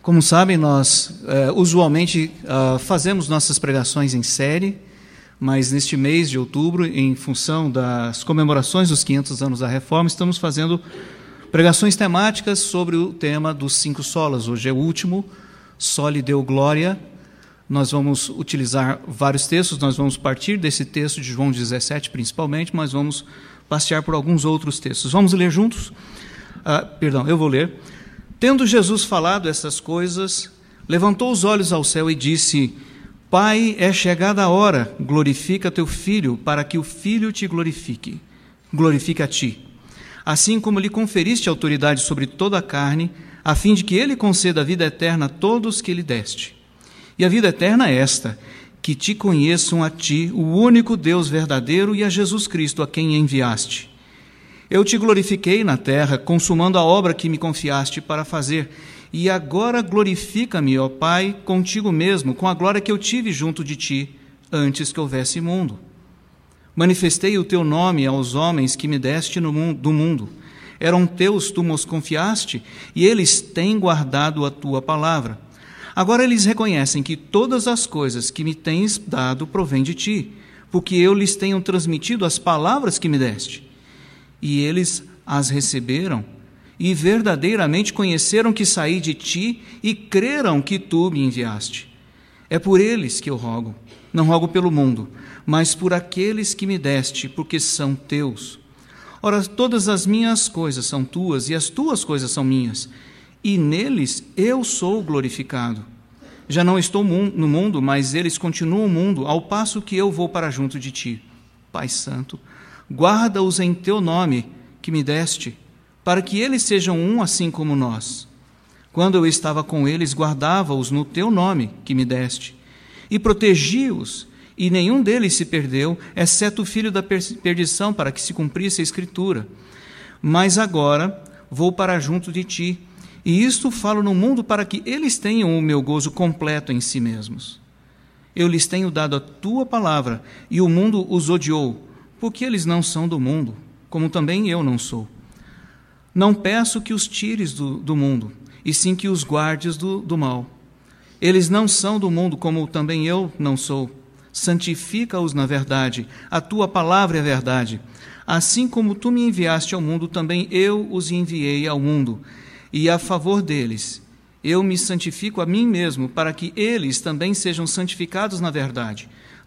Como sabem, nós uh, usualmente uh, fazemos nossas pregações em série, mas neste mês de outubro, em função das comemorações dos 500 anos da Reforma, estamos fazendo pregações temáticas sobre o tema dos cinco solas. Hoje é o último, Sole Deu Glória. Nós vamos utilizar vários textos, nós vamos partir desse texto de João 17 principalmente, mas vamos passear por alguns outros textos. Vamos ler juntos? Uh, perdão, eu vou ler. Tendo Jesus falado essas coisas, levantou os olhos ao céu e disse: Pai, é chegada a hora, glorifica teu filho, para que o filho te glorifique. Glorifica a ti. Assim como lhe conferiste autoridade sobre toda a carne, a fim de que ele conceda a vida eterna a todos que lhe deste. E a vida eterna é esta: que te conheçam a ti, o único Deus verdadeiro, e a Jesus Cristo, a quem enviaste. Eu te glorifiquei na terra, consumando a obra que me confiaste para fazer. E agora glorifica-me, ó Pai, contigo mesmo, com a glória que eu tive junto de ti, antes que houvesse mundo. Manifestei o teu nome aos homens que me deste no mundo, do mundo. Eram teus, tu nos confiaste, e eles têm guardado a tua palavra. Agora eles reconhecem que todas as coisas que me tens dado provêm de ti, porque eu lhes tenho transmitido as palavras que me deste e eles as receberam e verdadeiramente conheceram que saí de ti e creram que tu me enviaste. É por eles que eu rogo, não rogo pelo mundo, mas por aqueles que me deste, porque são teus. Ora, todas as minhas coisas são tuas e as tuas coisas são minhas, e neles eu sou glorificado. Já não estou no mundo, mas eles continuam o mundo, ao passo que eu vou para junto de ti. Pai Santo, Guarda-os em teu nome que me deste, para que eles sejam um assim como nós. Quando eu estava com eles, guardava-os no teu nome que me deste, e protegi-os, e nenhum deles se perdeu, exceto o filho da perdição, para que se cumprisse a Escritura. Mas agora vou para junto de ti, e isto falo no mundo para que eles tenham o meu gozo completo em si mesmos. Eu lhes tenho dado a tua palavra, e o mundo os odiou porque eles não são do mundo, como também eu não sou. Não peço que os tires do, do mundo, e sim que os guardes do, do mal. Eles não são do mundo, como também eu não sou. Santifica-os na verdade, a tua palavra é verdade. Assim como tu me enviaste ao mundo, também eu os enviei ao mundo. E a favor deles, eu me santifico a mim mesmo, para que eles também sejam santificados na verdade.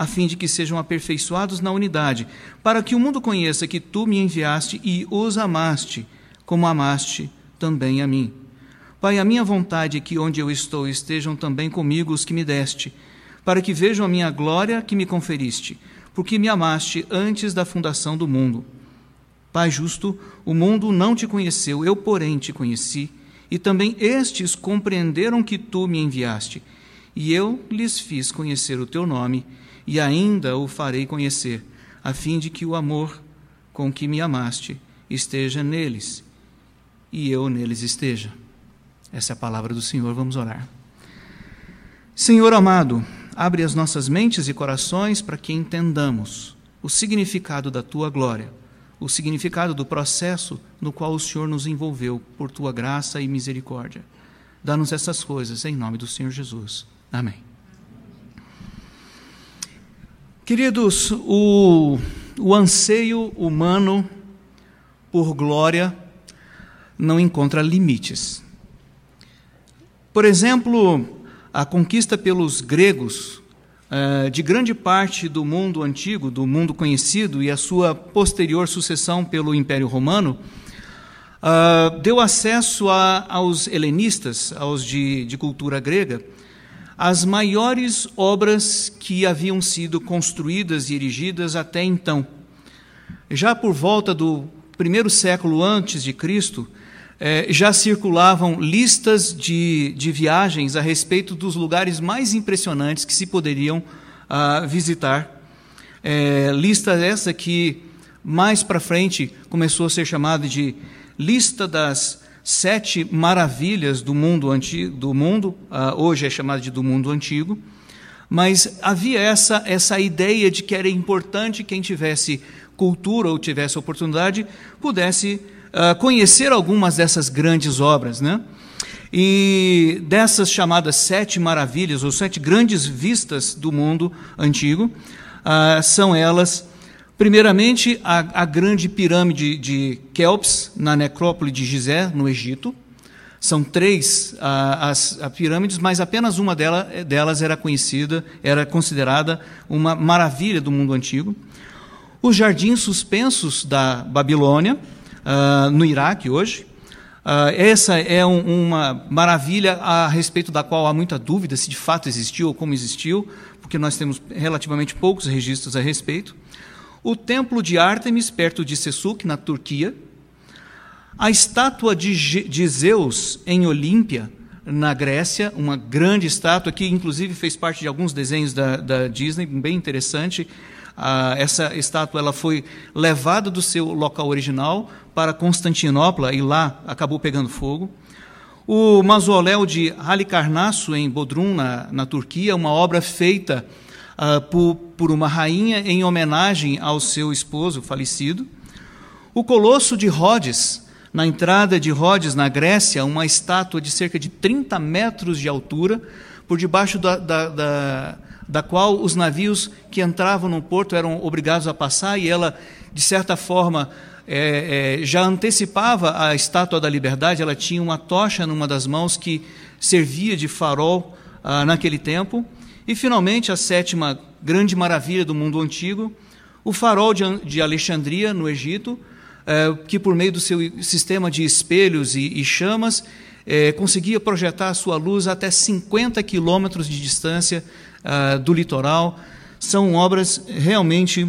a fim de que sejam aperfeiçoados na unidade, para que o mundo conheça que tu me enviaste e os amaste, como amaste também a mim. Pai, a minha vontade é que onde eu estou estejam também comigo os que me deste, para que vejam a minha glória que me conferiste, porque me amaste antes da fundação do mundo. Pai justo, o mundo não te conheceu, eu, porém, te conheci, e também estes compreenderam que tu me enviaste, e eu lhes fiz conhecer o teu nome e ainda o farei conhecer, a fim de que o amor com que me amaste esteja neles e eu neles esteja. Essa é a palavra do Senhor, vamos orar. Senhor amado, abre as nossas mentes e corações para que entendamos o significado da tua glória, o significado do processo no qual o Senhor nos envolveu por tua graça e misericórdia. Dá-nos essas coisas em nome do Senhor Jesus. Amém. Queridos, o, o anseio humano por glória não encontra limites. Por exemplo, a conquista pelos gregos uh, de grande parte do mundo antigo, do mundo conhecido, e a sua posterior sucessão pelo Império Romano, uh, deu acesso aos helenistas, aos de, de cultura grega, as maiores obras que haviam sido construídas e erigidas até então. Já por volta do primeiro século antes de Cristo, é, já circulavam listas de, de viagens a respeito dos lugares mais impressionantes que se poderiam ah, visitar. É, lista essa que mais para frente começou a ser chamada de lista das sete maravilhas do mundo antigo, do mundo, ah, hoje é chamada de do mundo antigo. Mas havia essa essa ideia de que era importante quem tivesse cultura ou tivesse oportunidade pudesse uh, conhecer algumas dessas grandes obras, né? E dessas chamadas sete maravilhas, ou sete grandes vistas do mundo antigo, uh, são elas, primeiramente, a, a grande pirâmide de Kelps, na necrópole de Gizé, no Egito. São três uh, as, as, pirâmides, mas apenas uma dela, delas era conhecida, era considerada uma maravilha do mundo antigo. Os jardins suspensos da Babilônia, uh, no Iraque hoje. Uh, essa é um, uma maravilha a respeito da qual há muita dúvida se de fato existiu ou como existiu, porque nós temos relativamente poucos registros a respeito. O templo de Ártemis, perto de Sessuk, na Turquia. A estátua de, de Zeus em Olímpia, na Grécia, uma grande estátua que, inclusive, fez parte de alguns desenhos da, da Disney, bem interessante. Ah, essa estátua ela foi levada do seu local original para Constantinopla e lá acabou pegando fogo. O mausoléu de Halicarnasso, em Bodrum, na, na Turquia, uma obra feita ah, por, por uma rainha em homenagem ao seu esposo falecido. O Colosso de Rhodes, na entrada de Rhodes, na Grécia, uma estátua de cerca de 30 metros de altura, por debaixo da, da, da da qual os navios que entravam no porto eram obrigados a passar, e ela, de certa forma, é, é, já antecipava a estátua da liberdade, ela tinha uma tocha numa das mãos que servia de farol ah, naquele tempo. E, finalmente, a sétima grande maravilha do mundo antigo, o farol de, Alexandria, no Egito, é, que, por meio do seu sistema de espelhos e, chamas, é, conseguia projetar a sua luz até 50 quilômetros de distância uh, do litoral. São obras realmente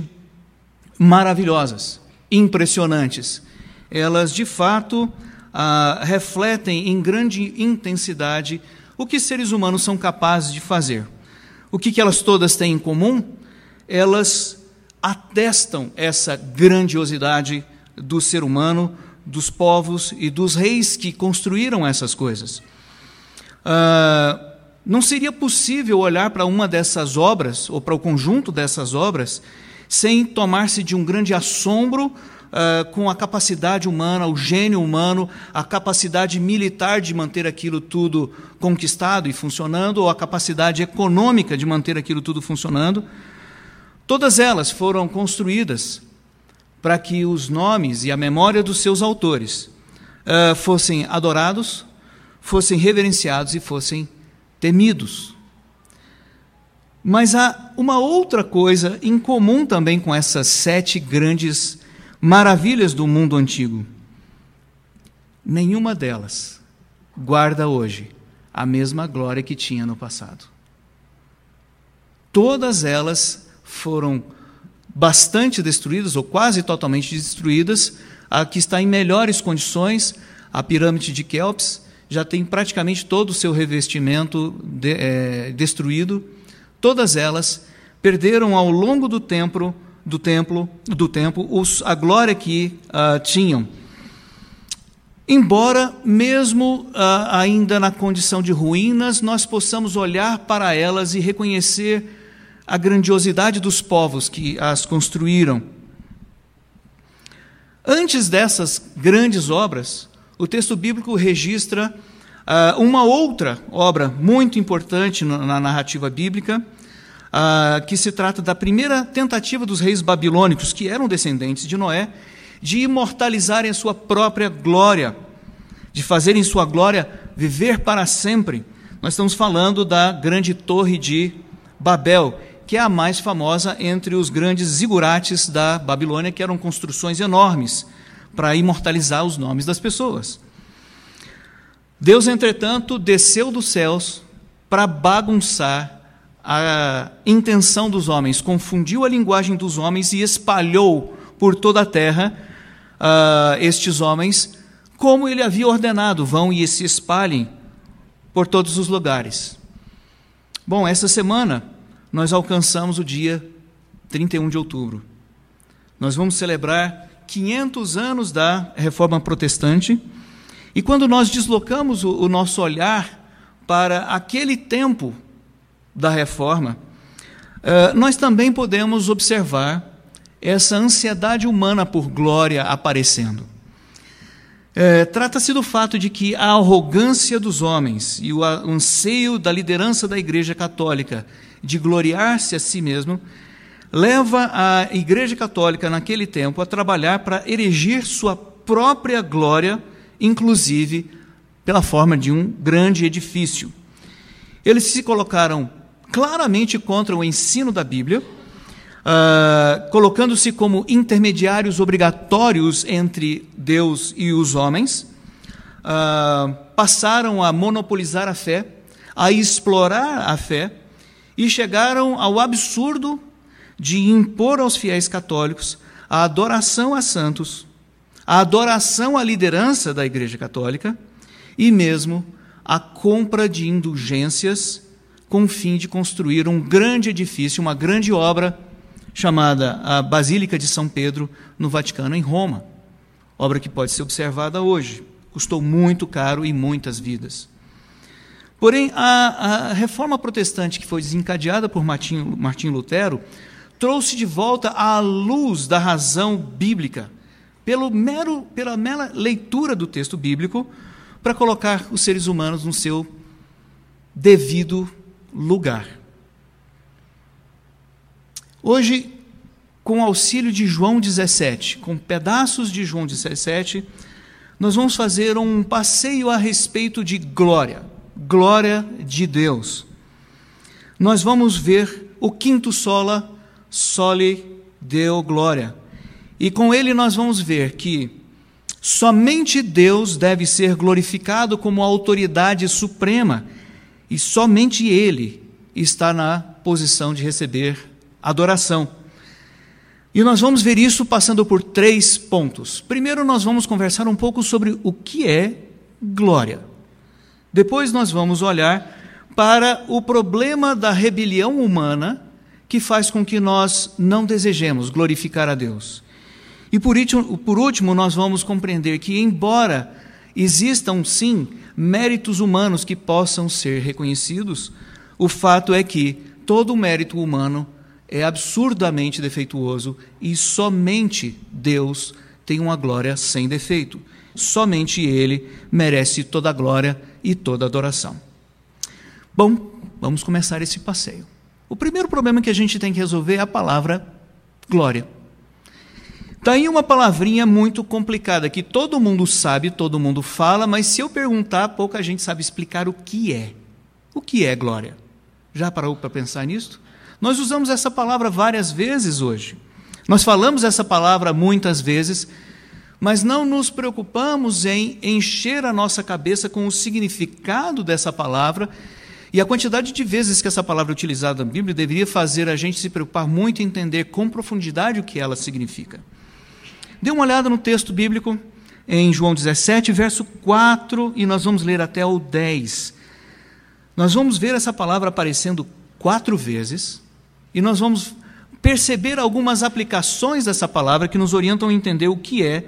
maravilhosas, impressionantes. Elas, de fato, uh, refletem em grande intensidade o que seres humanos são capazes de fazer. O que, que elas todas têm em comum? Elas atestam essa grandiosidade do ser humano, dos povos e dos reis que construíram essas coisas. Uh, não seria possível olhar para uma dessas obras, ou para o conjunto dessas obras, sem tomar-se de um grande assombro uh, com a capacidade humana, o gênio humano, a capacidade militar de manter aquilo tudo conquistado e funcionando, ou a capacidade econômica de manter aquilo tudo funcionando. Todas elas foram construídas para que os nomes e a memória dos seus autores uh, fossem adorados, fossem reverenciados e fossem temidos. Mas há uma outra coisa em comum também com essas sete grandes maravilhas do mundo antigo. Nenhuma delas guarda hoje a mesma glória que tinha no passado. Todas elas foram bastante destruídas, ou quase totalmente destruídas. A que está em melhores condições, a pirâmide de Kelps, já tem praticamente todo o seu revestimento de, é, destruído. Todas elas perderam ao longo do templo, do templo, do tempo, os, a glória que uh, tinham. Embora, mesmo uh, ainda na condição de ruínas, nós possamos olhar para elas e reconhecer a grandiosidade dos povos que as construíram. Antes dessas grandes obras, o texto bíblico registra uh, uma outra obra muito importante na narrativa bíblica, uh, que se trata da primeira tentativa dos reis babilônicos, que eram descendentes de Noé, de imortalizarem a sua própria glória, de fazerem sua glória viver para sempre. Nós estamos falando da grande torre de Babel, que é a mais famosa entre os grandes zigurates da Babilônia, que eram construções enormes para imortalizar os nomes das pessoas. Deus, entretanto, desceu dos céus para bagunçar a intenção dos homens, confundiu a linguagem dos homens e espalhou por toda a terra uh, estes homens como ele havia ordenado: vão e se espalhem por todos os lugares. Bom, essa semana nós alcançamos o dia 31 de outubro. Nós vamos celebrar 500 anos da Reforma Protestante. E quando nós deslocamos o, o nosso olhar para aquele tempo da Reforma, uh, nós também podemos observar essa ansiedade humana por glória aparecendo. É, Trata-se do fato de que a arrogância dos homens e o anseio da liderança da Igreja Católica de gloriar-se a si mesmo leva a Igreja Católica naquele tempo a trabalhar para erigir sua própria glória, inclusive pela forma de um grande edifício. Eles se colocaram claramente contra o ensino da Bíblia uh, colocando-se como intermediários obrigatórios entre Deus e os homens, uh, passaram a monopolizar a fé, a explorar a fé e chegaram ao absurdo de impor aos fiéis católicos a adoração a santos, a adoração à liderança da Igreja Católica e mesmo a compra de indulgências com o fim de construir um grande edifício, uma grande obra chamada a Basílica de São Pedro, no Vaticano, em Roma. Obra que pode ser observada hoje. Custou muito caro e muitas vidas. Porém, a, a reforma protestante que foi desencadeada por Martim, Lutero trouxe de volta a luz da razão bíblica, pelo mero, pela mera leitura do texto bíblico, para colocar os seres humanos no seu devido lugar. Hoje, com auxílio de João 17, com pedaços de João 17, nós vamos fazer um passeio a respeito de glória, glória de Deus. Nós vamos ver o quinto sola, sole deu glória. E com ele nós vamos ver que somente Deus deve ser glorificado como autoridade suprema e somente ele está na posição de receber adoração. E nós vamos ver isso passando por três pontos. Primeiro, nós vamos conversar um pouco sobre o que é glória. Depois, nós vamos olhar para o problema da rebelião humana que faz com que nós não desejemos glorificar a Deus. E por último, nós vamos compreender que, embora existam sim méritos humanos que possam ser reconhecidos, o fato é que todo mérito humano é absurdamente defeituoso e somente Deus tem uma glória sem defeito. Somente Ele merece toda a glória e toda a adoração. Bom, vamos começar esse passeio. O primeiro problema que a gente tem que resolver é a palavra glória. Está aí uma palavrinha muito complicada que todo mundo sabe, todo mundo fala, mas se eu perguntar, pouca gente sabe explicar o que é. O que é glória? Já parou para pensar nisso? Nós usamos essa palavra várias vezes hoje. Nós falamos essa palavra muitas vezes, mas não nos preocupamos em encher a nossa cabeça com o significado dessa palavra. E a quantidade de vezes que essa palavra é utilizada na Bíblia deveria fazer a gente se preocupar muito em entender com profundidade o que ela significa. Dê uma olhada no texto bíblico em João 17, verso 4, e nós vamos ler até o 10. Nós vamos ver essa palavra aparecendo quatro vezes, e nós vamos perceber algumas aplicações dessa palavra que nos orientam a entender o que é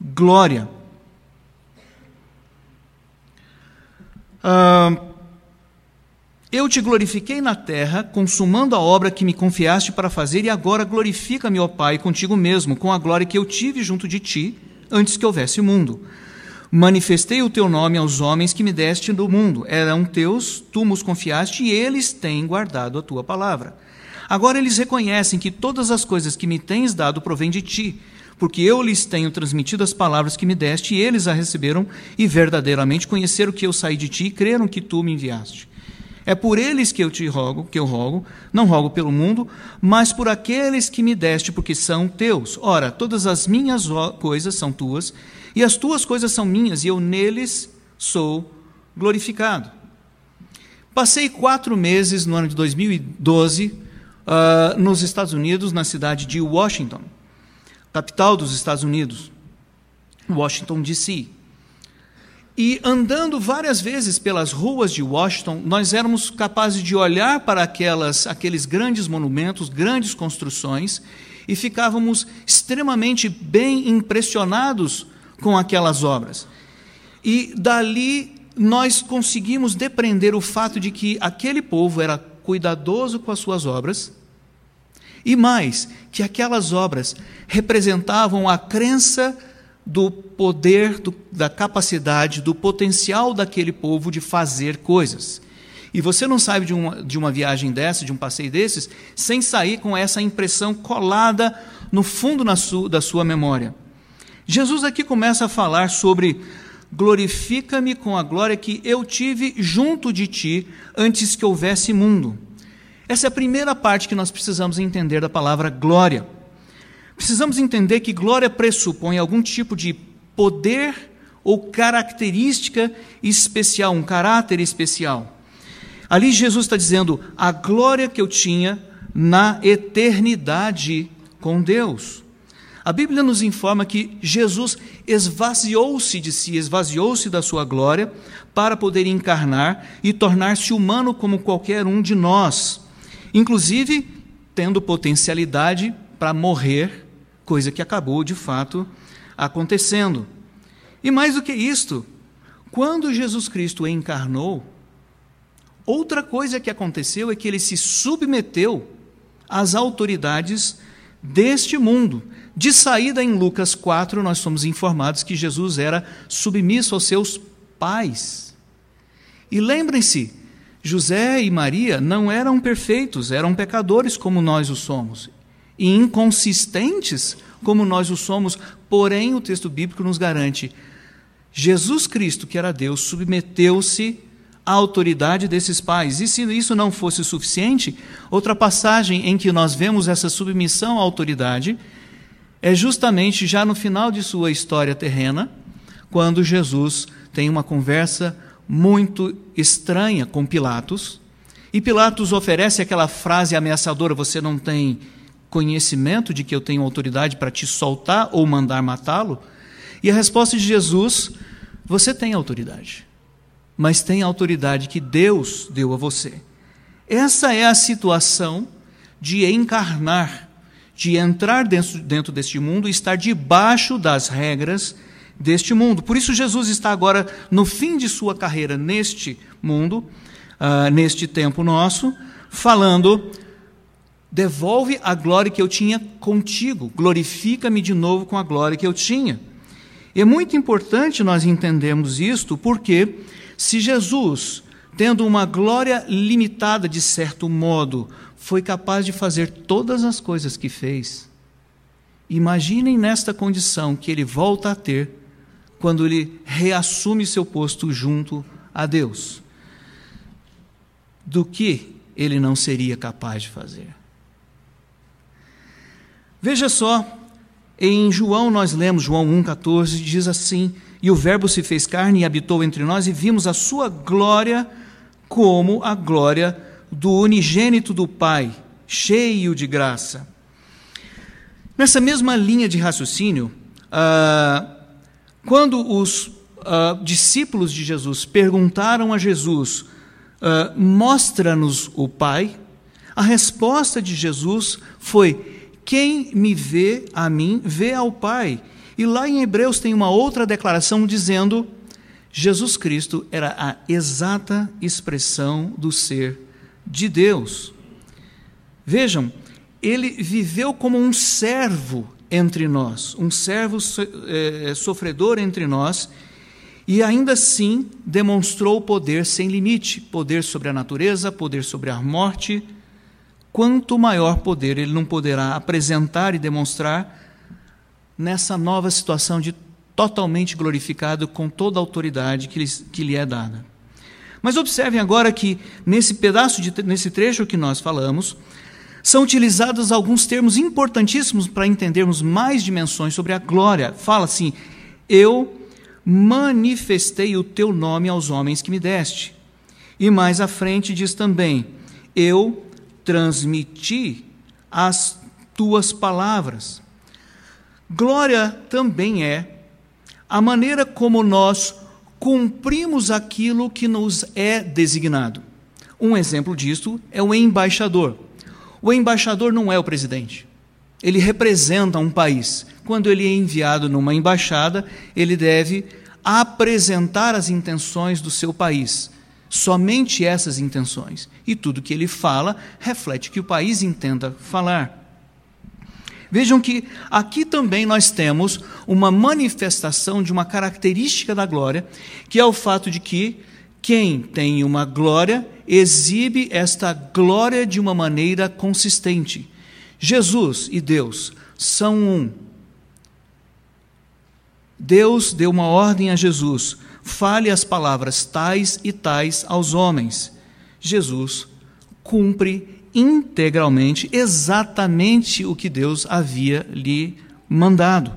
glória. Ah, eu te glorifiquei na terra, consumando a obra que me confiaste para fazer, e agora glorifica-me, ó Pai, contigo mesmo, com a glória que eu tive junto de ti, antes que houvesse mundo. Manifestei o teu nome aos homens que me deste do mundo. Eram teus, tu nos confiaste, e eles têm guardado a tua palavra. Agora eles reconhecem que todas as coisas que me tens dado provêm de ti, porque eu lhes tenho transmitido as palavras que me deste, e eles a receberam e verdadeiramente conheceram que eu saí de ti e creram que tu me enviaste. É por eles que eu te rogo, que eu rogo, não rogo pelo mundo, mas por aqueles que me deste, porque são teus. Ora, todas as minhas coisas são tuas, e as tuas coisas são minhas, e eu neles sou glorificado. Passei quatro meses no ano de 2012 uh, nos Estados Unidos, na cidade de Washington, capital dos Estados Unidos, Washington, D.C. E andando várias vezes pelas ruas de Washington, nós éramos capazes de olhar para aquelas, aqueles grandes monumentos, grandes construções, e ficávamos extremamente bem impressionados com aquelas obras. E dali nós conseguimos depreender o fato de que aquele povo era cuidadoso com as suas obras, e mais, que aquelas obras representavam a crença do poder, do, da capacidade, do potencial daquele povo de fazer coisas. E você não sabe de uma, de uma viagem dessa, de um passeio desses, sem sair com essa impressão colada no fundo su, da sua memória. Jesus aqui começa a falar sobre glorifica-me com a glória que eu tive junto de ti antes que houvesse mundo. Essa é a primeira parte que nós precisamos entender da palavra glória. Precisamos entender que glória pressupõe algum tipo de poder ou característica especial, um caráter especial. Ali Jesus está dizendo a glória que eu tinha na eternidade com Deus. A Bíblia nos informa que Jesus esvaziou-se de si, esvaziou-se da sua glória para poder encarnar e tornar-se humano como qualquer um de nós, inclusive tendo potencialidade para morrer, coisa que acabou de fato acontecendo. E mais do que isto, quando Jesus Cristo encarnou, outra coisa que aconteceu é que ele se submeteu às autoridades deste mundo. De saída em Lucas 4, nós somos informados que Jesus era submisso aos seus pais. E lembrem-se, José e Maria não eram perfeitos, eram pecadores como nós o somos, e inconsistentes como nós o somos, porém o texto bíblico nos garante: Jesus Cristo, que era Deus, submeteu-se à autoridade desses pais. E se isso não fosse suficiente, outra passagem em que nós vemos essa submissão à autoridade é justamente já no final de sua história terrena, quando Jesus tem uma conversa muito estranha com Pilatos, e Pilatos oferece aquela frase ameaçadora: Você não tem conhecimento de que eu tenho autoridade para te soltar ou mandar matá-lo? E a resposta de Jesus: Você tem autoridade mas tem autoridade que Deus deu a você. Essa é a situação de encarnar, de entrar dentro, dentro deste mundo e estar debaixo das regras deste mundo. Por isso, Jesus está agora no fim de sua carreira neste mundo, uh, neste tempo nosso, falando: devolve a glória que eu tinha contigo, glorifica-me de novo com a glória que eu tinha. É muito importante nós entendermos isto, porque se Jesus, tendo uma glória limitada de certo modo, foi capaz de fazer todas as coisas que fez, imaginem nesta condição que ele volta a ter quando ele reassume seu posto junto a Deus. Do que ele não seria capaz de fazer? Veja só, em João nós lemos, João 1,14, diz assim: e o Verbo se fez carne e habitou entre nós, e vimos a sua glória como a glória do unigênito do Pai, cheio de graça. Nessa mesma linha de raciocínio, ah, quando os ah, discípulos de Jesus perguntaram a Jesus: ah, Mostra-nos o Pai, a resposta de Jesus foi: Quem me vê a mim, vê ao Pai. E lá em Hebreus tem uma outra declaração dizendo: Jesus Cristo era a exata expressão do ser de Deus. Vejam, ele viveu como um servo entre nós, um servo é, sofredor entre nós, e ainda assim demonstrou poder sem limite poder sobre a natureza, poder sobre a morte. Quanto maior poder ele não poderá apresentar e demonstrar nessa nova situação de totalmente glorificado com toda a autoridade que lhe, que lhe é dada. Mas observem agora que nesse pedaço, de, nesse trecho que nós falamos, são utilizados alguns termos importantíssimos para entendermos mais dimensões sobre a glória. Fala assim: Eu manifestei o teu nome aos homens que me deste. E mais à frente diz também: Eu transmiti as tuas palavras. Glória também é a maneira como nós cumprimos aquilo que nos é designado. Um exemplo disto é o embaixador. O embaixador não é o presidente. Ele representa um país. Quando ele é enviado numa embaixada, ele deve apresentar as intenções do seu país. Somente essas intenções. E tudo que ele fala reflete que o país intenta falar. Vejam que aqui também nós temos uma manifestação de uma característica da glória, que é o fato de que quem tem uma glória exibe esta glória de uma maneira consistente. Jesus e Deus são um. Deus deu uma ordem a Jesus: fale as palavras tais e tais aos homens. Jesus cumpre integralmente exatamente o que Deus havia lhe mandado,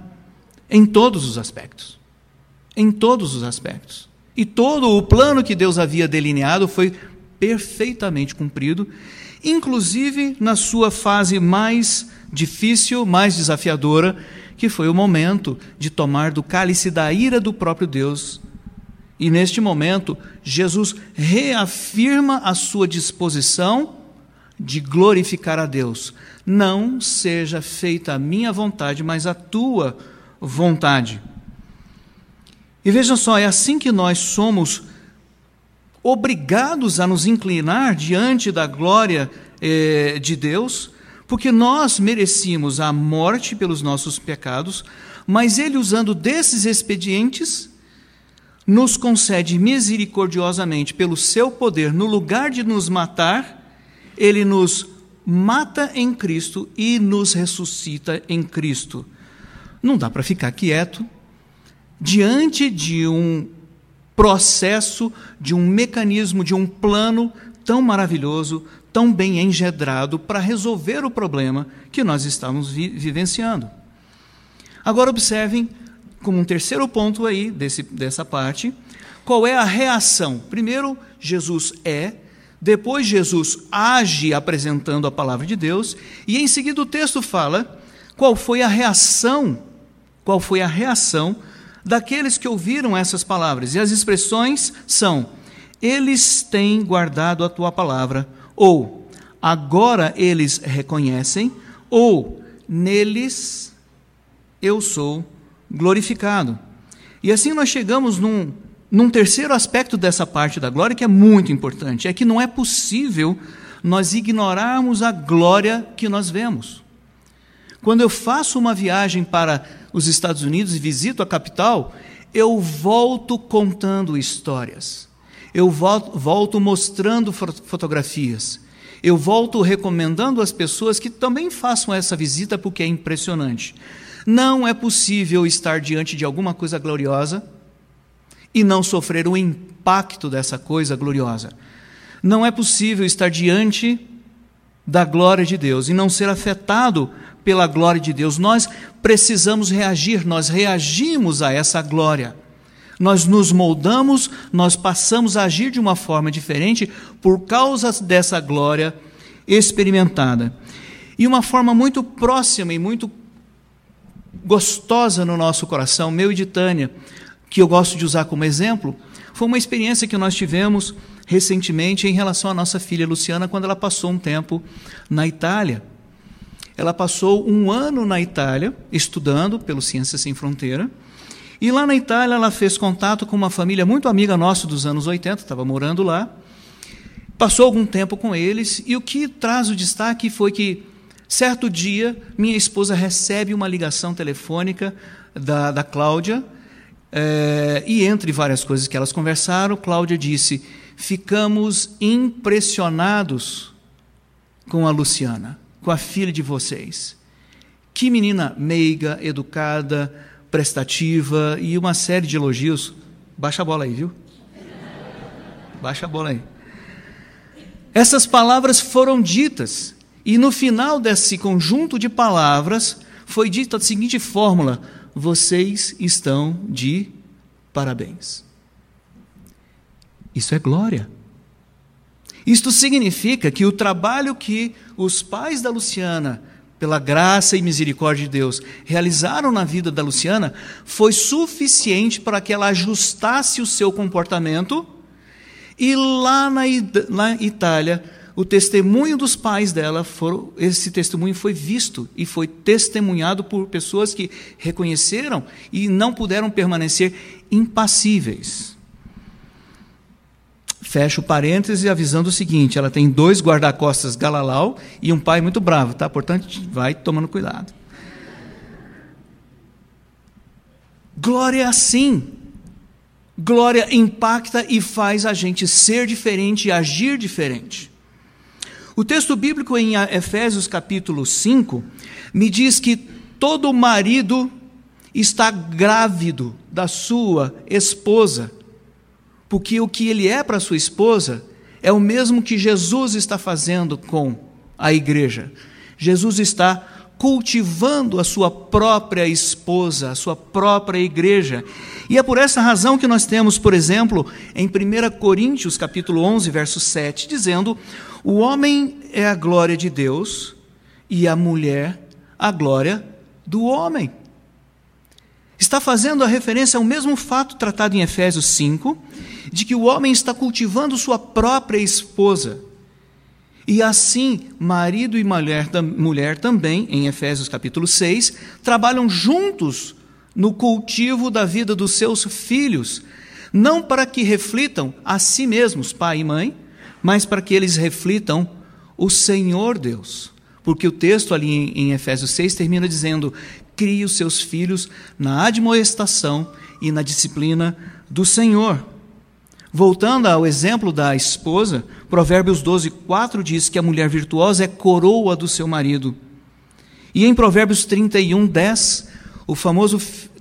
em todos os aspectos. Em todos os aspectos. E todo o plano que Deus havia delineado foi perfeitamente cumprido, inclusive na sua fase mais difícil, mais desafiadora, que foi o momento de tomar do cálice da ira do próprio Deus. E neste momento, Jesus reafirma a sua disposição de glorificar a Deus. Não seja feita a minha vontade, mas a tua vontade. E vejam só, é assim que nós somos obrigados a nos inclinar diante da glória eh, de Deus, porque nós merecíamos a morte pelos nossos pecados, mas Ele, usando desses expedientes, nos concede misericordiosamente, pelo seu poder, no lugar de nos matar, ele nos mata em Cristo e nos ressuscita em Cristo. Não dá para ficar quieto diante de um processo, de um mecanismo, de um plano tão maravilhoso, tão bem engedrado para resolver o problema que nós estamos vi vivenciando. Agora observem, como um terceiro ponto aí desse, dessa parte, qual é a reação. Primeiro, Jesus é, depois Jesus age apresentando a palavra de Deus, e em seguida o texto fala qual foi a reação, qual foi a reação daqueles que ouviram essas palavras. E as expressões são: eles têm guardado a tua palavra, ou agora eles reconhecem, ou neles eu sou glorificado. E assim nós chegamos num num terceiro aspecto dessa parte da glória que é muito importante, é que não é possível nós ignorarmos a glória que nós vemos. Quando eu faço uma viagem para os Estados Unidos e visito a capital, eu volto contando histórias, eu volto, mostrando fotografias, eu volto recomendando às pessoas que também façam essa visita porque é impressionante. Não é possível estar diante de alguma coisa gloriosa e não sofrer o impacto dessa coisa gloriosa. Não é possível estar diante da glória de Deus e não ser afetado pela glória de Deus. Nós precisamos reagir, nós reagimos a essa glória. Nós nos moldamos, nós passamos a agir de uma forma diferente por causa dessa glória experimentada. E uma forma muito próxima e muito gostosa no nosso coração, meu e de Tânia, que eu gosto de usar como exemplo, foi uma experiência que nós tivemos recentemente em relação à nossa filha Luciana, quando ela passou um tempo na Itália. Ela passou um ano na Itália, estudando pelo Ciências Sem Fronteira, e lá na Itália ela fez contato com uma família muito amiga nossa dos anos 80, estava morando lá, passou algum tempo com eles, e o que traz o destaque foi que, certo dia, minha esposa recebe uma ligação telefônica da, da Cláudia, é, e entre várias coisas que elas conversaram, Cláudia disse: Ficamos impressionados com a Luciana, com a filha de vocês. Que menina meiga, educada, prestativa e uma série de elogios. Baixa a bola aí, viu? Baixa a bola aí. Essas palavras foram ditas, e no final desse conjunto de palavras foi dita a seguinte fórmula: vocês estão de parabéns. Isso é glória. Isto significa que o trabalho que os pais da Luciana pela graça e misericórdia de Deus, realizaram na vida da Luciana foi suficiente para que ela ajustasse o seu comportamento e lá na, Itália o testemunho dos pais dela, foram, esse testemunho foi visto e foi testemunhado por pessoas que reconheceram e não puderam permanecer impassíveis. Fecha o parêntese avisando o seguinte: ela tem dois guarda-costas galalau e um pai muito bravo, tá? Portanto, vai tomando cuidado. Glória é assim. Glória impacta e faz a gente ser diferente e agir diferente. O texto bíblico em Efésios capítulo 5 me diz que todo marido está grávido da sua esposa, porque o que ele é para sua esposa é o mesmo que Jesus está fazendo com a igreja. Jesus está cultivando a sua própria esposa, a sua própria igreja. E é por essa razão que nós temos, por exemplo, em 1 Coríntios, capítulo 11, verso 7, dizendo: "O homem é a glória de Deus e a mulher a glória do homem." Está fazendo a referência ao mesmo fato tratado em Efésios 5, de que o homem está cultivando sua própria esposa. E assim, marido e mulher, mulher também, em Efésios capítulo 6, trabalham juntos no cultivo da vida dos seus filhos, não para que reflitam a si mesmos, pai e mãe, mas para que eles reflitam o Senhor Deus. Porque o texto ali em, Efésios 6 termina dizendo: crie os seus filhos na admoestação e na disciplina do Senhor. Voltando ao exemplo da esposa, Provérbios 12, 4 diz que a mulher virtuosa é coroa do seu marido. E em Provérbios 31, 10, o famoso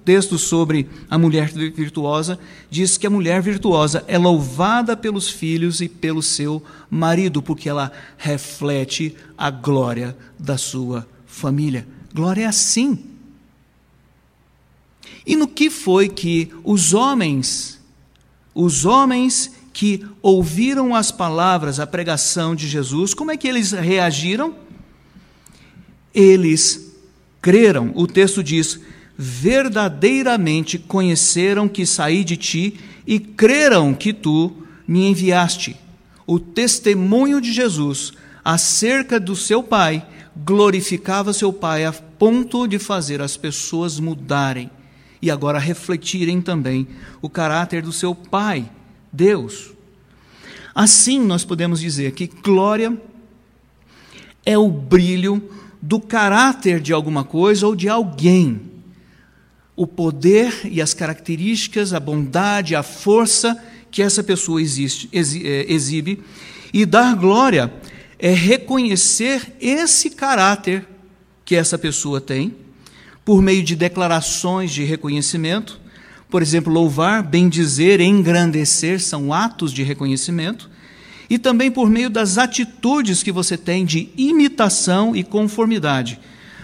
texto sobre a mulher virtuosa diz que a mulher virtuosa é louvada pelos filhos e pelo seu marido, porque ela reflete a glória da sua família. Glória é assim. E no que foi que os homens os homens que ouviram as palavras, a pregação de Jesus, como é que eles reagiram? Eles creram. O texto diz: verdadeiramente conheceram que saí de ti e creram que tu me enviaste. O testemunho de Jesus acerca do seu Pai glorificava seu Pai a ponto de fazer as pessoas mudarem e agora refletirem também o caráter do seu Pai, Deus. Assim, nós podemos dizer que glória é o brilho do caráter de alguma coisa ou de alguém. O poder e as características, a bondade, a força que essa pessoa existe, é, exibe. E dar glória é reconhecer esse caráter que essa pessoa tem por meio de declarações de reconhecimento, por exemplo, louvar, bendizer, engrandecer são atos de reconhecimento, e também por meio das atitudes que você tem de imitação e conformidade,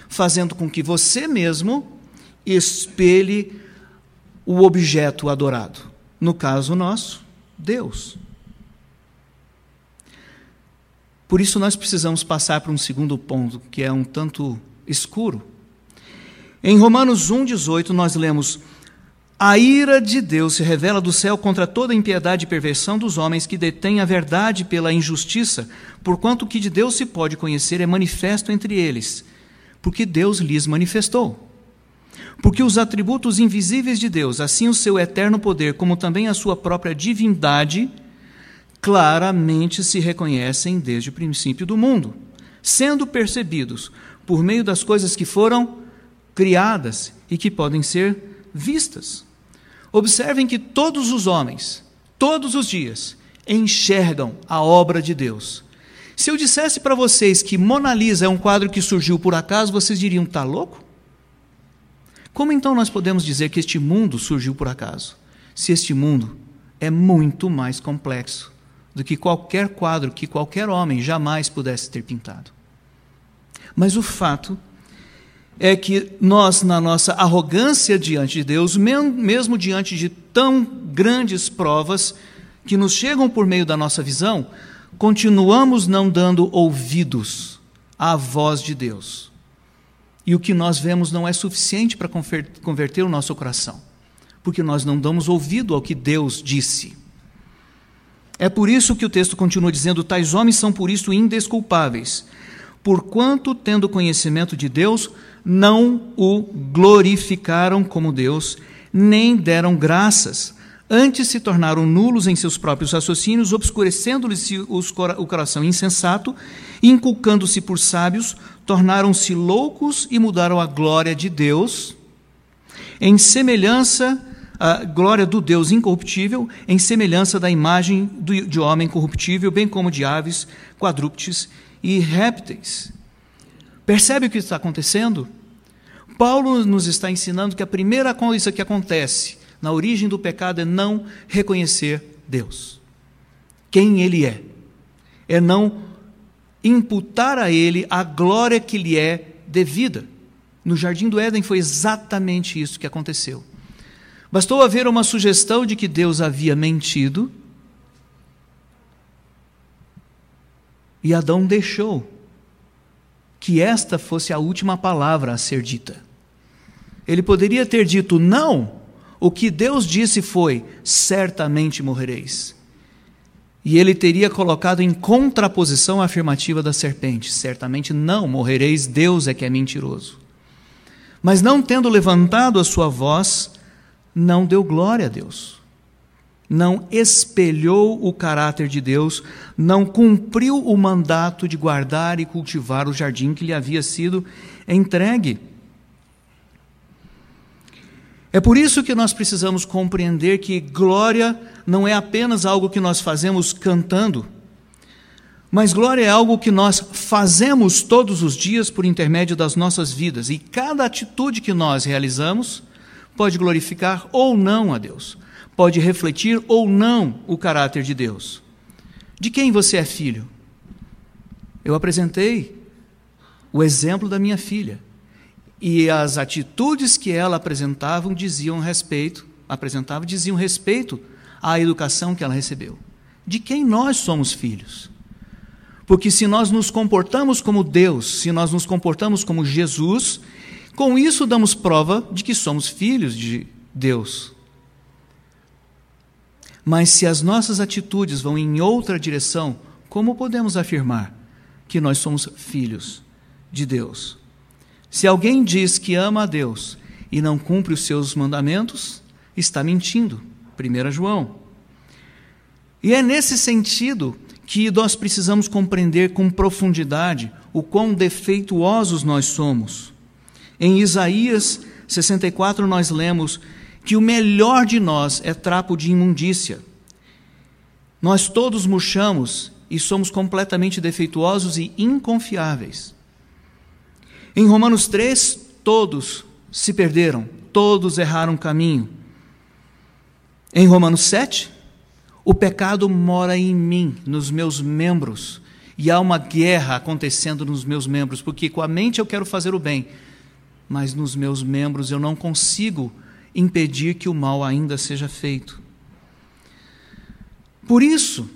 fazendo com que você mesmo espelhe o objeto adorado. No caso nosso, Deus. Por isso nós precisamos passar para um segundo ponto, que é um tanto escuro em Romanos 1,18, nós lemos: A ira de Deus se revela do céu contra toda impiedade e perversão dos homens que detêm a verdade pela injustiça, porquanto o que de Deus se pode conhecer é manifesto entre eles, porque Deus lhes manifestou. Porque os atributos invisíveis de Deus, assim o seu eterno poder, como também a sua própria divindade, claramente se reconhecem desde o princípio do mundo, sendo percebidos por meio das coisas que foram criadas e que podem ser vistas. Observem que todos os homens, todos os dias, enxergam a obra de Deus. Se eu dissesse para vocês que Mona Lisa é um quadro que surgiu por acaso, vocês diriam: está louco? Como então nós podemos dizer que este mundo surgiu por acaso? Se este mundo é muito mais complexo do que qualquer quadro que qualquer homem jamais pudesse ter pintado. Mas o fato é que nós, na nossa arrogância diante de Deus, mesmo diante de tão grandes provas que nos chegam por meio da nossa visão, continuamos não dando ouvidos à voz de Deus. E o que nós vemos não é suficiente para converter o nosso coração, porque nós não damos ouvido ao que Deus disse. É por isso que o texto continua dizendo: tais homens são por isso indesculpáveis, porquanto, tendo conhecimento de Deus, não o glorificaram como Deus, nem deram graças, antes se tornaram nulos em seus próprios raciocínios, obscurecendo-lhes o coração insensato, inculcando-se por sábios, tornaram-se loucos e mudaram a glória de Deus, em semelhança a glória do Deus incorruptível, em semelhança da imagem de homem corruptível, bem como de aves, quadrúpedes e répteis. Percebe o que está acontecendo? Paulo nos está ensinando que a primeira coisa que acontece na origem do pecado é não reconhecer Deus. Quem Ele é. É não imputar a Ele a glória que lhe é devida. No jardim do Éden foi exatamente isso que aconteceu. Bastou haver uma sugestão de que Deus havia mentido, e Adão deixou que esta fosse a última palavra a ser dita. Ele poderia ter dito não, o que Deus disse foi: certamente morrereis. E ele teria colocado em contraposição a afirmativa da serpente: certamente não morrereis, Deus é que é mentiroso. Mas não tendo levantado a sua voz, não deu glória a Deus. Não espelhou o caráter de Deus, não cumpriu o mandato de guardar e cultivar o jardim que lhe havia sido entregue. É por isso que nós precisamos compreender que glória não é apenas algo que nós fazemos cantando, mas glória é algo que nós fazemos todos os dias por intermédio das nossas vidas, e cada atitude que nós realizamos pode glorificar ou não a Deus, pode refletir ou não o caráter de Deus. De quem você é filho? Eu apresentei o exemplo da minha filha e as atitudes que ela apresentava diziam respeito, apresentava diziam respeito à educação que ela recebeu. De quem nós somos filhos? Porque se nós nos comportamos como Deus, se nós nos comportamos como Jesus, com isso damos prova de que somos filhos de Deus. Mas se as nossas atitudes vão em outra direção, como podemos afirmar que nós somos filhos de Deus? Se alguém diz que ama a Deus e não cumpre os seus mandamentos, está mentindo. 1 João. E é nesse sentido que nós precisamos compreender com profundidade o quão defeituosos nós somos. Em Isaías 64, nós lemos que o melhor de nós é trapo de imundícia. Nós todos murchamos e somos completamente defeituosos e inconfiáveis. Em Romanos 3, todos se perderam, todos erraram caminho. Em Romanos 7, o pecado mora em mim, nos meus membros, e há uma guerra acontecendo nos meus membros, porque com a mente eu quero fazer o bem, mas nos meus membros eu não consigo impedir que o mal ainda seja feito. Por isso,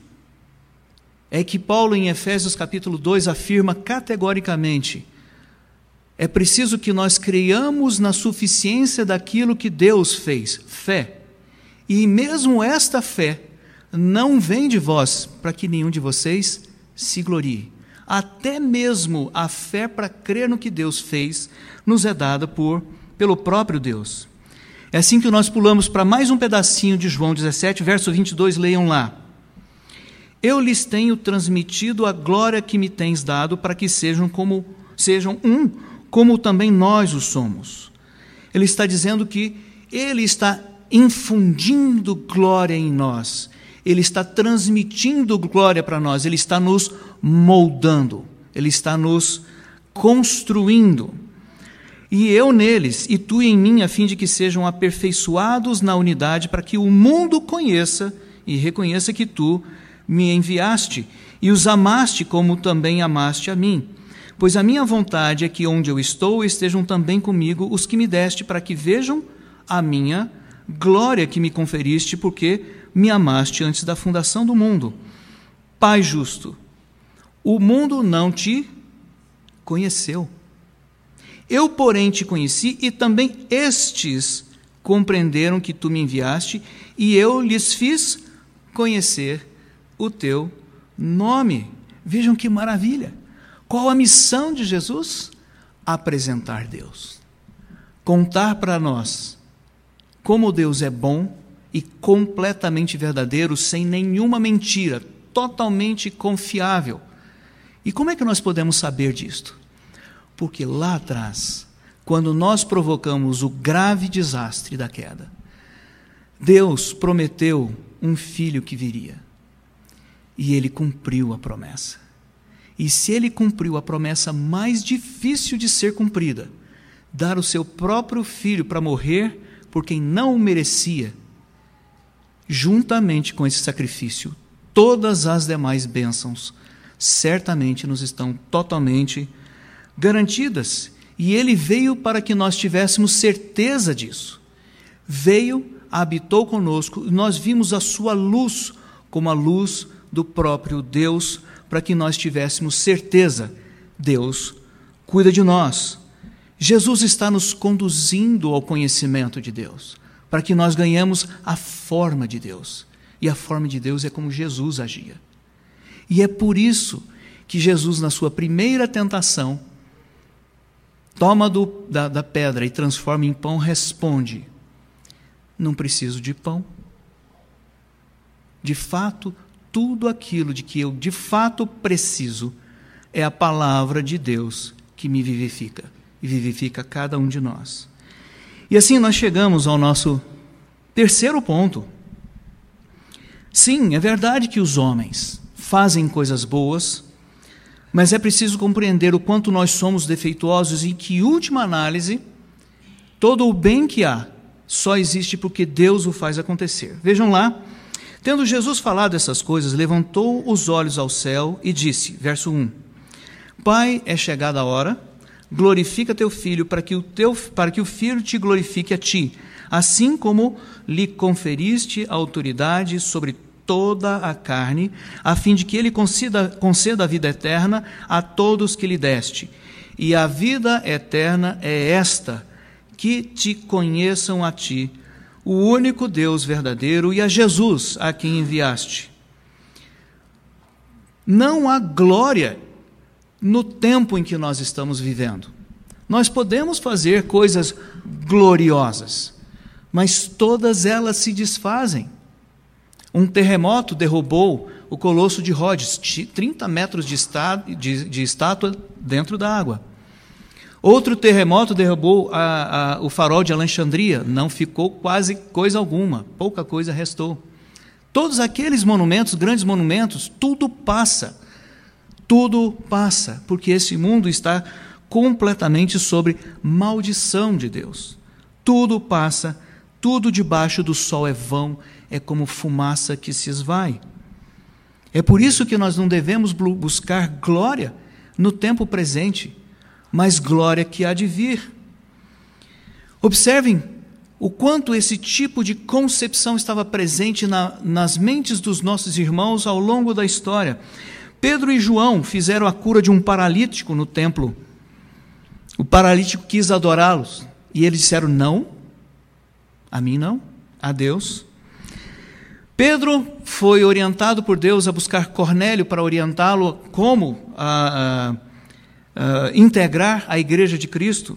é que Paulo, em Efésios capítulo 2, afirma categoricamente é preciso que nós creiamos na suficiência daquilo que Deus fez, fé. E mesmo esta fé não vem de vós para que nenhum de vocês se glorie. Até mesmo a fé para crer no que Deus fez nos é dada por pelo próprio Deus. É assim que nós pulamos para mais um pedacinho de João 17, verso 22, leiam lá. Eu lhes tenho transmitido a glória que me tens dado para que sejam como sejam um como também nós o somos. Ele está dizendo que ele está infundindo glória em nós, ele está transmitindo glória para nós, ele está nos moldando, ele está nos construindo. E eu neles, e tu em mim, a fim de que sejam aperfeiçoados na unidade, para que o mundo conheça e reconheça que tu me enviaste e os amaste como também amaste a mim. Pois a minha vontade é que onde eu estou estejam também comigo os que me deste, para que vejam a minha glória que me conferiste, porque me amaste antes da fundação do mundo. Pai justo, o mundo não te conheceu. Eu, porém, te conheci e também estes compreenderam que tu me enviaste e eu lhes fiz conhecer o teu nome. Vejam que maravilha! Qual a missão de Jesus? Apresentar Deus. Contar para nós como Deus é bom e completamente verdadeiro, sem nenhuma mentira, totalmente confiável. E como é que nós podemos saber disto? Porque lá atrás, quando nós provocamos o grave desastre da queda, Deus prometeu um filho que viria. E ele cumpriu a promessa. E se ele cumpriu a promessa mais difícil de ser cumprida, dar o seu próprio filho para morrer por quem não o merecia, juntamente com esse sacrifício, todas as demais bênçãos certamente nos estão totalmente garantidas. E ele veio para que nós tivéssemos certeza disso. Veio, habitou conosco, e nós vimos a sua luz como a luz do próprio Deus, para que nós tivéssemos certeza: Deus cuida de nós. Jesus está nos conduzindo ao conhecimento de Deus, para que nós ganhemos a forma de Deus. E a forma de Deus é como Jesus agia. E é por isso que Jesus, na sua primeira tentação, toma do, da, da pedra e transforma em pão, responde: Não preciso de pão. De fato, tudo aquilo de que eu de fato preciso é a palavra de Deus que me vivifica e vivifica cada um de nós. E assim nós chegamos ao nosso terceiro ponto. Sim, é verdade que os homens fazem coisas boas, mas é preciso compreender o quanto nós somos defeituosos e que, última análise, todo o bem que há só existe porque Deus o faz acontecer. Vejam lá, tendo Jesus falado essas coisas, levantou os olhos ao céu e disse, verso 1: Pai, é chegada a hora, glorifica teu filho para que o teu para que o filho te glorifique a ti, assim como lhe conferiste autoridade sobre toda a carne, a fim de que ele conceda, conceda a vida eterna a todos que lhe deste. E a vida eterna é esta, que te conheçam a ti, o único Deus verdadeiro, e a Jesus, a quem enviaste. Não há glória no tempo em que nós estamos vivendo. Nós podemos fazer coisas gloriosas, mas todas elas se desfazem. Um terremoto derrubou o colosso de Rhodes, 30 metros de, estátua dentro da água. Outro terremoto derrubou a, a, o farol de Alexandria, não ficou quase coisa alguma, pouca coisa restou. Todos aqueles monumentos, grandes monumentos, tudo passa. Tudo passa, porque esse mundo está completamente sobre maldição de Deus. Tudo passa, tudo debaixo do sol é vão é como fumaça que se esvai. É por isso que nós não devemos buscar glória no tempo presente, mas glória que há de vir. Observem o quanto esse tipo de concepção estava presente na, nas mentes dos nossos irmãos ao longo da história. Pedro e João fizeram a cura de um paralítico no templo. O paralítico quis adorá-los e eles disseram: Não, a mim não, a Deus. Pedro foi orientado por Deus a buscar Cornélio para orientá-lo como a, a, a integrar a igreja de Cristo.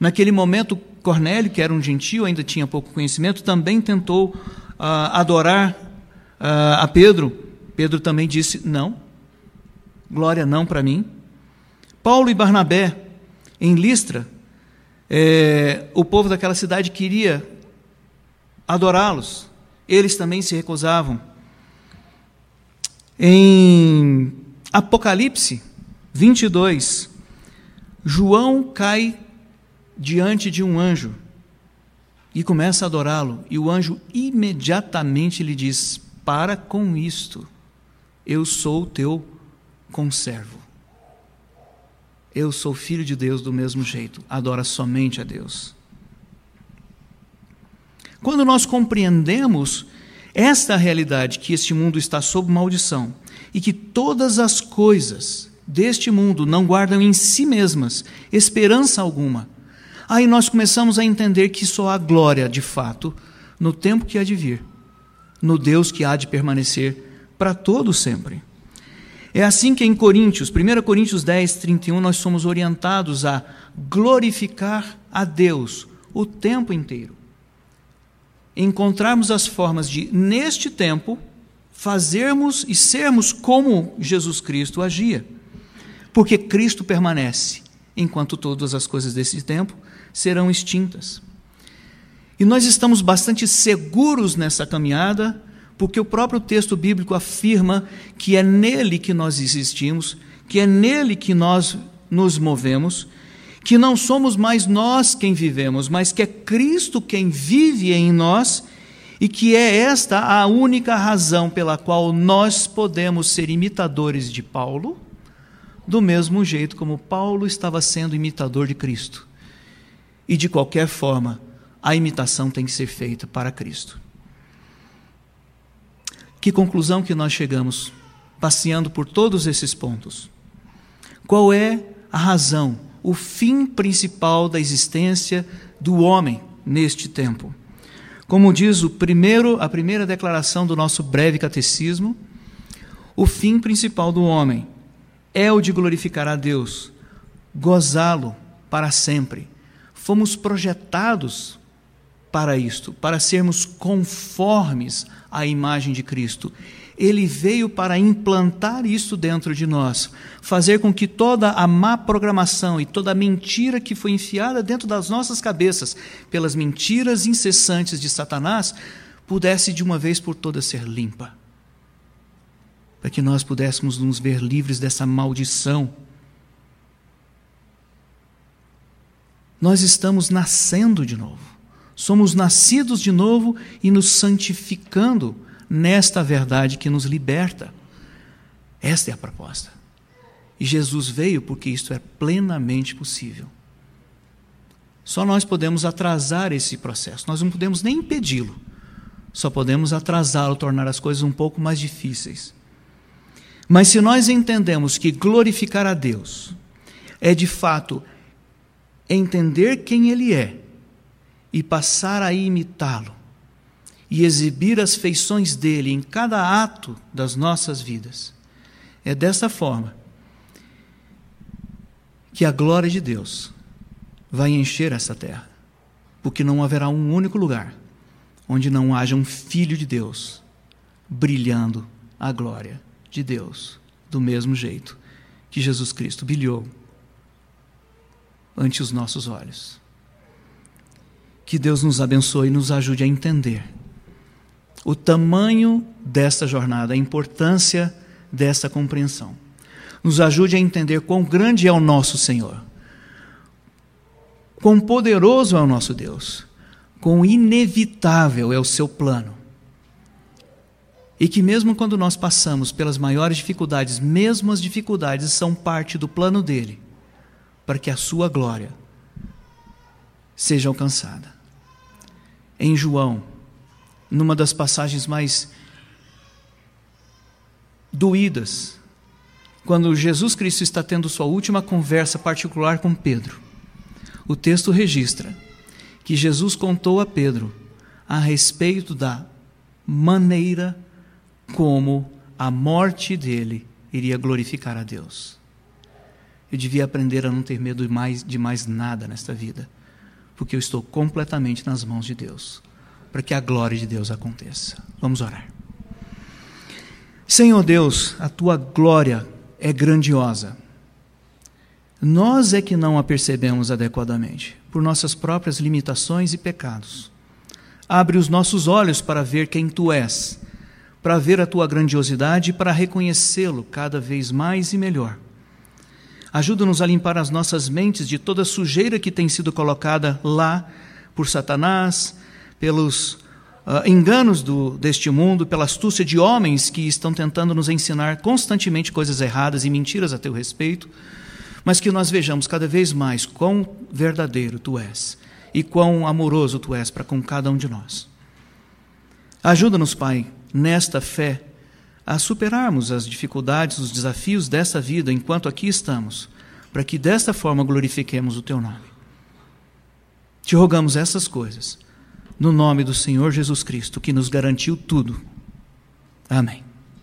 Naquele momento, Cornélio, que era um gentio, ainda tinha pouco conhecimento, também tentou adorar a Pedro. Pedro também disse: Não, glória não para mim. Paulo e Barnabé, em Listra, é, o povo daquela cidade queria adorá-los, eles também se recusavam. Em Apocalipse 22, João cai diante de um anjo e começa a adorá-lo, e o anjo imediatamente lhe diz: Para com isto, eu sou teu conservo. Eu sou filho de Deus do mesmo jeito, adora somente a Deus. Quando nós compreendemos esta realidade, que este mundo está sob maldição e que todas as coisas deste mundo não guardam em si mesmas esperança alguma. Aí nós começamos a entender que só há glória, de fato, no tempo que há de vir, no Deus que há de permanecer para todo sempre. É assim que em Coríntios, 1 Coríntios 10, 31, nós somos orientados a glorificar a Deus o tempo inteiro. Encontrarmos as formas de, neste tempo, fazermos e sermos como Jesus Cristo agia. Porque Cristo permanece, enquanto todas as coisas desse tempo serão extintas. E nós estamos bastante seguros nessa caminhada, porque o próprio texto bíblico afirma que é nele que nós existimos, que é nele que nós nos movemos, que não somos mais nós quem vivemos, mas que é Cristo quem vive em nós e que é esta a única razão pela qual nós podemos ser imitadores de Paulo, do mesmo jeito como Paulo estava sendo imitador de Cristo. E de qualquer forma, a imitação tem que ser feita para Cristo. Que conclusão que nós chegamos passeando por todos esses pontos? Qual é a razão, o fim principal da existência do homem neste tempo? Como diz o primeiro, a primeira declaração do nosso breve catecismo, o fim principal do homem é o de glorificar a Deus, gozá-lo para sempre. Fomos projetados para isto, para sermos conformes à imagem de Cristo. Ele veio para implantar isso dentro de nós, fazer com que toda a má programação e toda a mentira que foi enfiada dentro das nossas cabeças pelas mentiras incessantes de Satanás pudesse de uma vez por todas ser limpa para que nós pudéssemos nos ver livres dessa maldição. Nós estamos nascendo de novo. Somos nascidos de novo e nos santificando nesta verdade que nos liberta. Esta é a proposta. E Jesus veio porque isto é plenamente possível. Só nós podemos atrasar esse processo, nós não podemos nem impedi-lo, só podemos atrasá-lo, tornar as coisas um pouco mais difíceis. Mas se nós entendemos que glorificar a Deus é de fato entender quem Ele é e passar a imitá-lo e exibir as feições dele em cada ato das nossas vidas, é dessa forma que a glória de Deus vai encher essa terra, porque não haverá um único lugar onde não haja um Filho de Deus brilhando a glória de Deus, do mesmo jeito que Jesus Cristo brilhou ante os nossos olhos. Que Deus nos abençoe e nos ajude a entender o tamanho desta jornada, a importância desta compreensão. Nos ajude a entender quão grande é o nosso Senhor, quão poderoso é o nosso Deus, quão inevitável é o seu plano e que, mesmo quando nós passamos pelas maiores dificuldades, mesmo as dificuldades são parte do plano dele, para que a sua glória seja alcançada. Em João, numa das passagens mais doídas, quando Jesus Cristo está tendo sua última conversa particular com Pedro, o texto registra que Jesus contou a Pedro a respeito da maneira como a morte dele iria glorificar a Deus. Eu devia aprender a não ter medo de mais, de mais nada nesta vida, porque eu estou completamente nas mãos de Deus, para que a glória de Deus aconteça. Vamos orar. Senhor Deus, a tua glória é grandiosa. Nós é que não a percebemos adequadamente, por nossas próprias limitações e pecados. Abre os nossos olhos para ver quem tu és para ver a tua grandiosidade e para reconhecê-lo cada vez mais e melhor. Ajuda-nos a limpar as nossas mentes de toda sujeira que tem sido colocada lá por Satanás, pelos uh, enganos do, deste mundo, pela astúcia de homens que estão tentando nos ensinar constantemente coisas erradas e mentiras a teu respeito, mas que nós vejamos cada vez mais quão verdadeiro tu és e quão amoroso tu és para com cada um de nós. Ajuda-nos, Pai, nesta fé, a superarmos as dificuldades, os desafios dessa vida enquanto aqui estamos, para que desta forma glorifiquemos o teu nome. Te rogamos essas coisas, no nome do Senhor Jesus Cristo, que nos garantiu tudo. Amém.